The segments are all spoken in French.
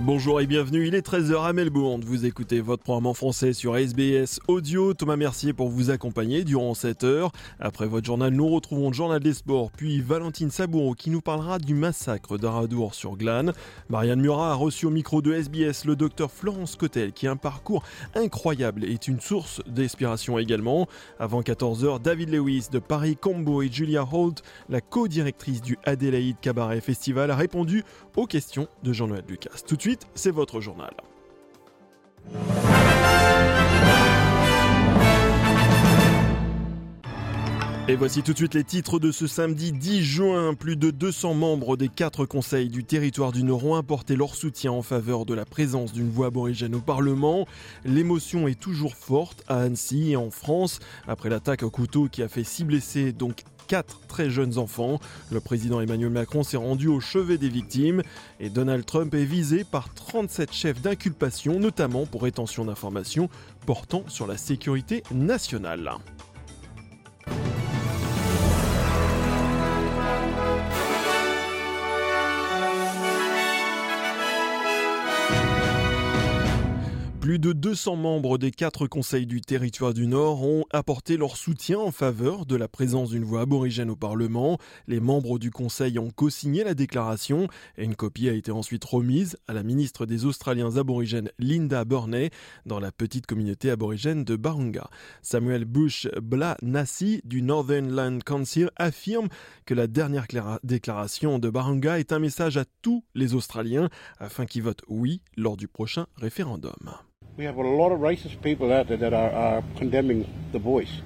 Bonjour et bienvenue, il est 13h à Melbourne. Vous écoutez votre programme en français sur SBS Audio. Thomas Mercier pour vous accompagner durant cette heure. Après votre journal, nous retrouvons journal des sports, puis Valentine Saboureau qui nous parlera du massacre d'Aradour sur Glane. Marianne Murat a reçu au micro de SBS le docteur Florence Cotel qui a un parcours incroyable et est une source d'inspiration également. Avant 14h, David Lewis de Paris Combo et Julia Holt, la co-directrice du Adelaide Cabaret Festival, a répondu aux questions de Jean-Noël Lucas. C'est votre journal. Et voici tout de suite les titres de ce samedi 10 juin. Plus de 200 membres des quatre conseils du territoire du Nord ont apporté leur soutien en faveur de la présence d'une voix aborigène au Parlement. L'émotion est toujours forte à Annecy et en France après l'attaque au couteau qui a fait six blessés, donc quatre très jeunes enfants. Le président Emmanuel Macron s'est rendu au chevet des victimes et Donald Trump est visé par 37 chefs d'inculpation, notamment pour rétention d'informations portant sur la sécurité nationale. Plus de 200 membres des quatre conseils du territoire du Nord ont apporté leur soutien en faveur de la présence d'une voix aborigène au Parlement. Les membres du conseil ont co-signé la déclaration et une copie a été ensuite remise à la ministre des Australiens aborigènes Linda Burney dans la petite communauté aborigène de Barunga. Samuel Bush Bla Nassi du Northern Land Council affirme que la dernière déclaration de Barunga est un message à tous les Australiens afin qu'ils votent oui lors du prochain référendum. We have a lot of racist people out there that are, are condemning the voice.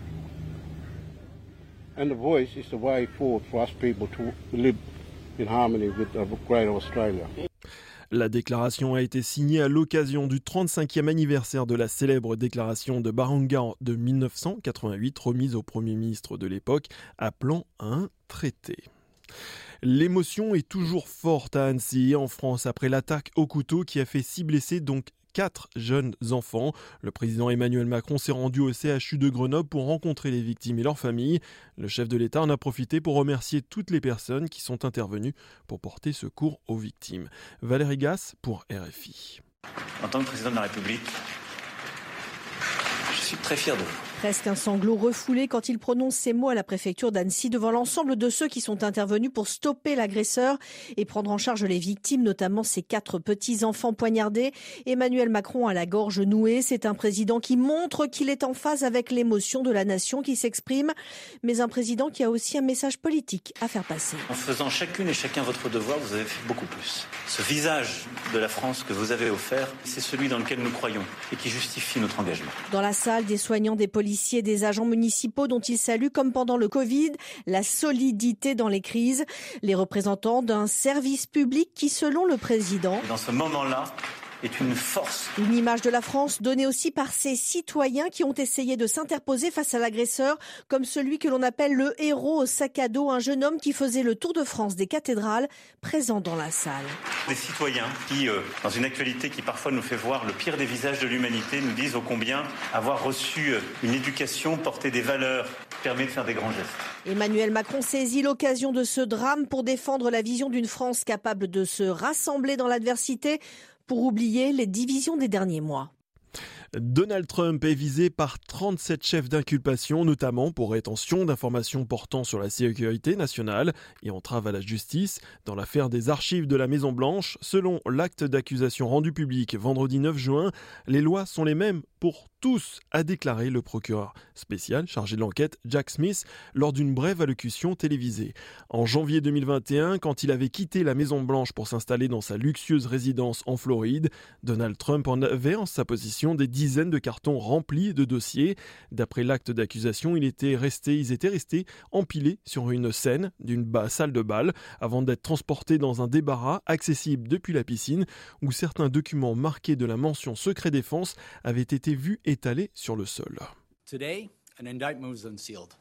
And the voice is the way forward for us people to live in harmony with the greater Australia. La déclaration a été signée à l'occasion du 35e anniversaire de la célèbre déclaration de Baranga de 1988 remise au Premier ministre de l'époque, appelant un traité. L'émotion est toujours forte à Annecy en France après l'attaque au couteau qui a fait six blessés, donc quatre jeunes enfants. Le président Emmanuel Macron s'est rendu au CHU de Grenoble pour rencontrer les victimes et leurs familles. Le chef de l'État en a profité pour remercier toutes les personnes qui sont intervenues pour porter secours aux victimes. Valérie Gasse pour RFI. En tant que président de la République, je suis très fier de vous. Presque un sanglot refoulé quand il prononce ces mots à la préfecture d'Annecy devant l'ensemble de ceux qui sont intervenus pour stopper l'agresseur et prendre en charge les victimes, notamment ces quatre petits-enfants poignardés. Emmanuel Macron à la gorge nouée, c'est un président qui montre qu'il est en phase avec l'émotion de la nation qui s'exprime, mais un président qui a aussi un message politique à faire passer. En faisant chacune et chacun votre devoir, vous avez fait beaucoup plus. Ce visage de la France que vous avez offert, c'est celui dans lequel nous croyons et qui justifie notre engagement. Dans la salle, des soignants, des policiers, des agents municipaux dont il salue, comme pendant le Covid, la solidité dans les crises, les représentants d'un service public qui, selon le président, dans ce moment-là, est une force. Une image de la France donnée aussi par ces citoyens qui ont essayé de s'interposer face à l'agresseur, comme celui que l'on appelle le héros au sac à dos, un jeune homme qui faisait le tour de France des cathédrales, présent dans la salle. Des citoyens qui, euh, dans une actualité qui parfois nous fait voir le pire des visages de l'humanité, nous disent ô combien avoir reçu euh, une éducation, porter des valeurs, permet de faire des grands gestes. Emmanuel Macron saisit l'occasion de ce drame pour défendre la vision d'une France capable de se rassembler dans l'adversité pour oublier les divisions des derniers mois. Donald Trump est visé par 37 chefs d'inculpation, notamment pour rétention d'informations portant sur la sécurité nationale et entrave à la justice dans l'affaire des archives de la Maison-Blanche. Selon l'acte d'accusation rendu public vendredi 9 juin, les lois sont les mêmes pour tous, a déclaré le procureur spécial chargé de l'enquête Jack Smith lors d'une brève allocution télévisée. En janvier 2021, quand il avait quitté la Maison Blanche pour s'installer dans sa luxueuse résidence en Floride, Donald Trump en avait en sa possession des dizaines de cartons remplis de dossiers. D'après l'acte d'accusation, ils étaient restés empilés sur une scène d'une salle de bal avant d'être transportés dans un débarras accessible depuis la piscine où certains documents marqués de la mention secret défense avaient été vus sur le sol. Today, an indictment was unsealed,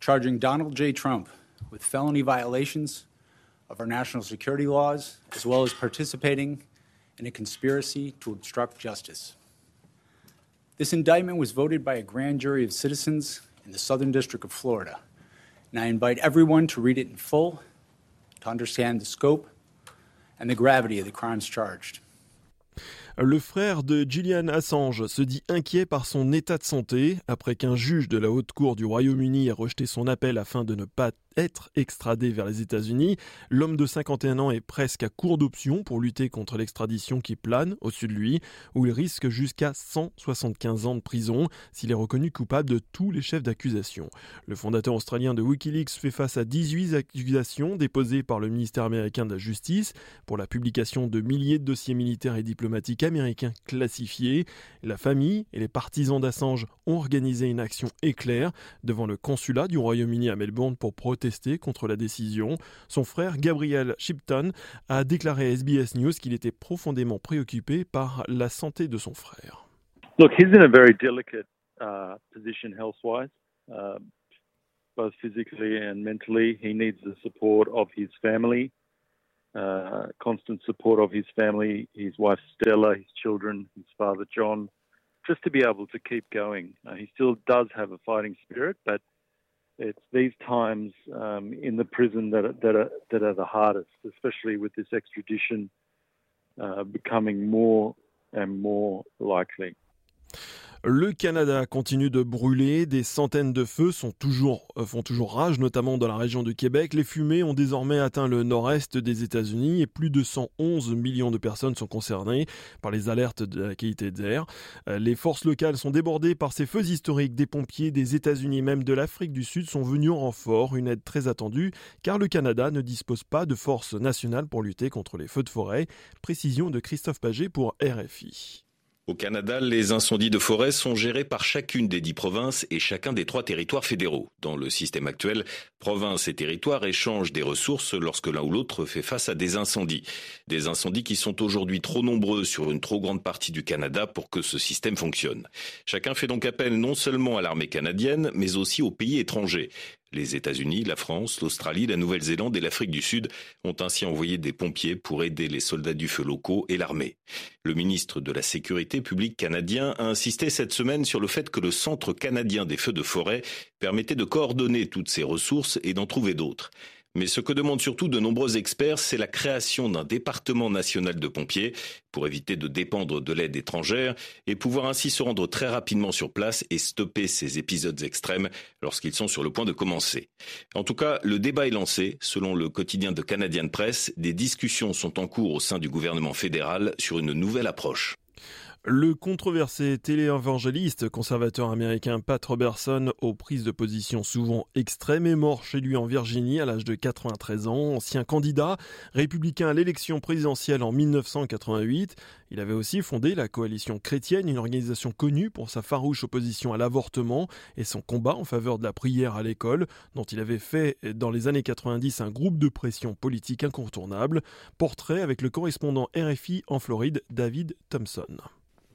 charging Donald J. Trump with felony violations of our national security laws, as well as participating in a conspiracy to obstruct justice. This indictment was voted by a grand jury of citizens in the Southern District of Florida, and I invite everyone to read it in full to understand the scope and the gravity of the crimes charged. Le frère de Gillian Assange se dit inquiet par son état de santé après qu'un juge de la haute cour du Royaume-Uni ait rejeté son appel afin de ne pas être extradé vers les États-Unis. L'homme de 51 ans est presque à court d'options pour lutter contre l'extradition qui plane au-dessus de lui, où il risque jusqu'à 175 ans de prison s'il est reconnu coupable de tous les chefs d'accusation. Le fondateur australien de Wikileaks fait face à 18 accusations déposées par le ministère américain de la Justice pour la publication de milliers de dossiers militaires et diplomatiques américains classifiés. La famille et les partisans d'Assange ont organisé une action éclair devant le consulat du Royaume-Uni à Melbourne pour protester contre la décision. Son frère Gabriel Shipton a déclaré à SBS News qu'il était profondément préoccupé par la santé de son frère. Look, he's in a very delicate uh, position health-wise, uh, both physically and mentally. He needs the support of his family, uh, constant support of his family, his wife Stella, his children, his father John, just to be able to keep going. Uh, he still does have a fighting spirit, but it's these times um, in the prison that are, that are that are the hardest, especially with this extradition uh, becoming more and more likely. Le Canada continue de brûler, des centaines de feux sont toujours, euh, font toujours rage, notamment dans la région de Québec. Les fumées ont désormais atteint le nord-est des États-Unis et plus de 111 millions de personnes sont concernées par les alertes de la qualité de l'air. Euh, les forces locales sont débordées par ces feux historiques. Des pompiers des États-Unis, même de l'Afrique du Sud, sont venus en renfort, une aide très attendue, car le Canada ne dispose pas de forces nationales pour lutter contre les feux de forêt. Précision de Christophe Paget pour RFI. Au Canada, les incendies de forêt sont gérés par chacune des dix provinces et chacun des trois territoires fédéraux. Dans le système actuel, provinces et territoires échangent des ressources lorsque l'un ou l'autre fait face à des incendies. Des incendies qui sont aujourd'hui trop nombreux sur une trop grande partie du Canada pour que ce système fonctionne. Chacun fait donc appel non seulement à l'armée canadienne, mais aussi aux pays étrangers. Les États-Unis, la France, l'Australie, la Nouvelle-Zélande et l'Afrique du Sud ont ainsi envoyé des pompiers pour aider les soldats du feu locaux et l'armée. Le ministre de la Sécurité publique canadien a insisté cette semaine sur le fait que le Centre canadien des feux de forêt permettait de coordonner toutes ces ressources et d'en trouver d'autres. Mais ce que demandent surtout de nombreux experts, c'est la création d'un département national de pompiers pour éviter de dépendre de l'aide étrangère et pouvoir ainsi se rendre très rapidement sur place et stopper ces épisodes extrêmes lorsqu'ils sont sur le point de commencer. En tout cas, le débat est lancé. Selon le quotidien de Canadian Press, des discussions sont en cours au sein du gouvernement fédéral sur une nouvelle approche. Le controversé téléévangéliste conservateur américain Pat Robertson, aux prises de position souvent extrêmes, est mort chez lui en Virginie à l'âge de 93 ans. Ancien candidat républicain à l'élection présidentielle en 1988, il avait aussi fondé la Coalition chrétienne, une organisation connue pour sa farouche opposition à l'avortement et son combat en faveur de la prière à l'école, dont il avait fait dans les années 90 un groupe de pression politique incontournable. Portrait avec le correspondant RFI en Floride, David Thompson.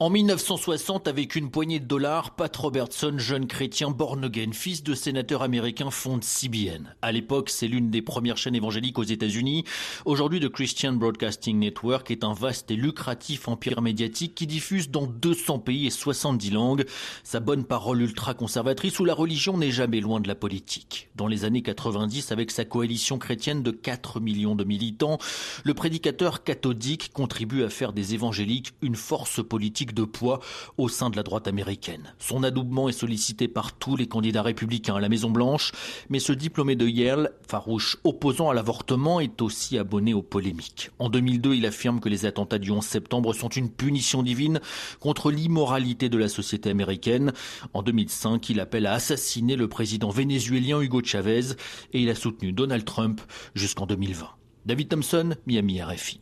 En 1960, avec une poignée de dollars, Pat Robertson, jeune chrétien born fils de sénateur américain, fonde CBN. À l'époque, c'est l'une des premières chaînes évangéliques aux États-Unis. Aujourd'hui, The Christian Broadcasting Network est un vaste et lucratif empire médiatique qui diffuse dans 200 pays et 70 langues. Sa bonne parole ultra-conservatrice où la religion n'est jamais loin de la politique. Dans les années 90, avec sa coalition chrétienne de 4 millions de militants, le prédicateur cathodique contribue à faire des évangéliques une force politique de poids au sein de la droite américaine. Son adoubement est sollicité par tous les candidats républicains à la Maison Blanche, mais ce diplômé de Yale, farouche opposant à l'avortement, est aussi abonné aux polémiques. En 2002, il affirme que les attentats du 11 septembre sont une punition divine contre l'immoralité de la société américaine. En 2005, il appelle à assassiner le président vénézuélien Hugo Chavez et il a soutenu Donald Trump jusqu'en 2020. David Thompson, Miami RFI.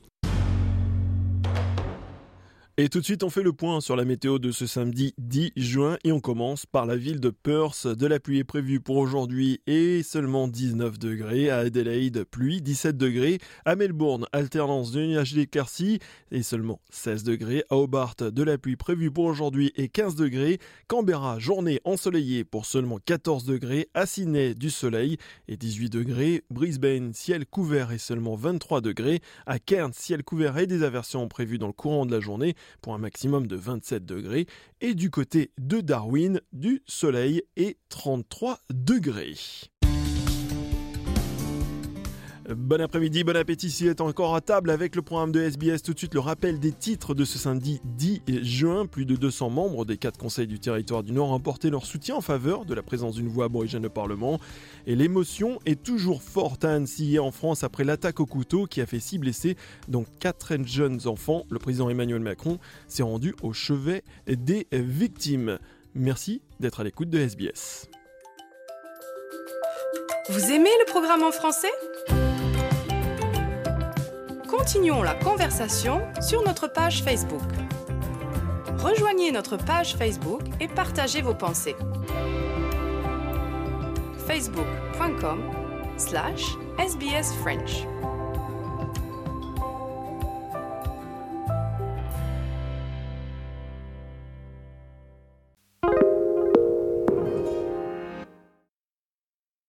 Et tout de suite, on fait le point sur la météo de ce samedi 10 juin et on commence par la ville de Perth. De la pluie est prévue pour aujourd'hui et seulement 19 degrés. À Adelaide, pluie, 17 degrés. À Melbourne, alternance de nuages d'éclaircies et seulement 16 degrés. À Hobart, de la pluie prévue pour aujourd'hui et 15 degrés. Canberra, journée ensoleillée pour seulement 14 degrés. À Sydney, du soleil et 18 degrés. Brisbane, ciel couvert et seulement 23 degrés. À Cairns, ciel couvert et des aversions prévues dans le courant de la journée pour un maximum de 27 degrés. Et du côté de Darwin, du soleil et 33 degrés. Bon après-midi, bon appétit si est encore à table avec le programme de SBS. Tout de suite le rappel des titres de ce samedi 10 juin. Plus de 200 membres des quatre conseils du territoire du Nord ont apporté leur soutien en faveur de la présence d'une voix aborigène au Parlement. Et l'émotion est toujours forte à Annecy et en France après l'attaque au couteau qui a fait six blessés, dont quatre jeunes enfants. Le président Emmanuel Macron s'est rendu au chevet des victimes. Merci d'être à l'écoute de SBS. Vous aimez le programme en français? Continuons la conversation sur notre page Facebook. Rejoignez notre page Facebook et partagez vos pensées. facebook.com slash sbsfrench.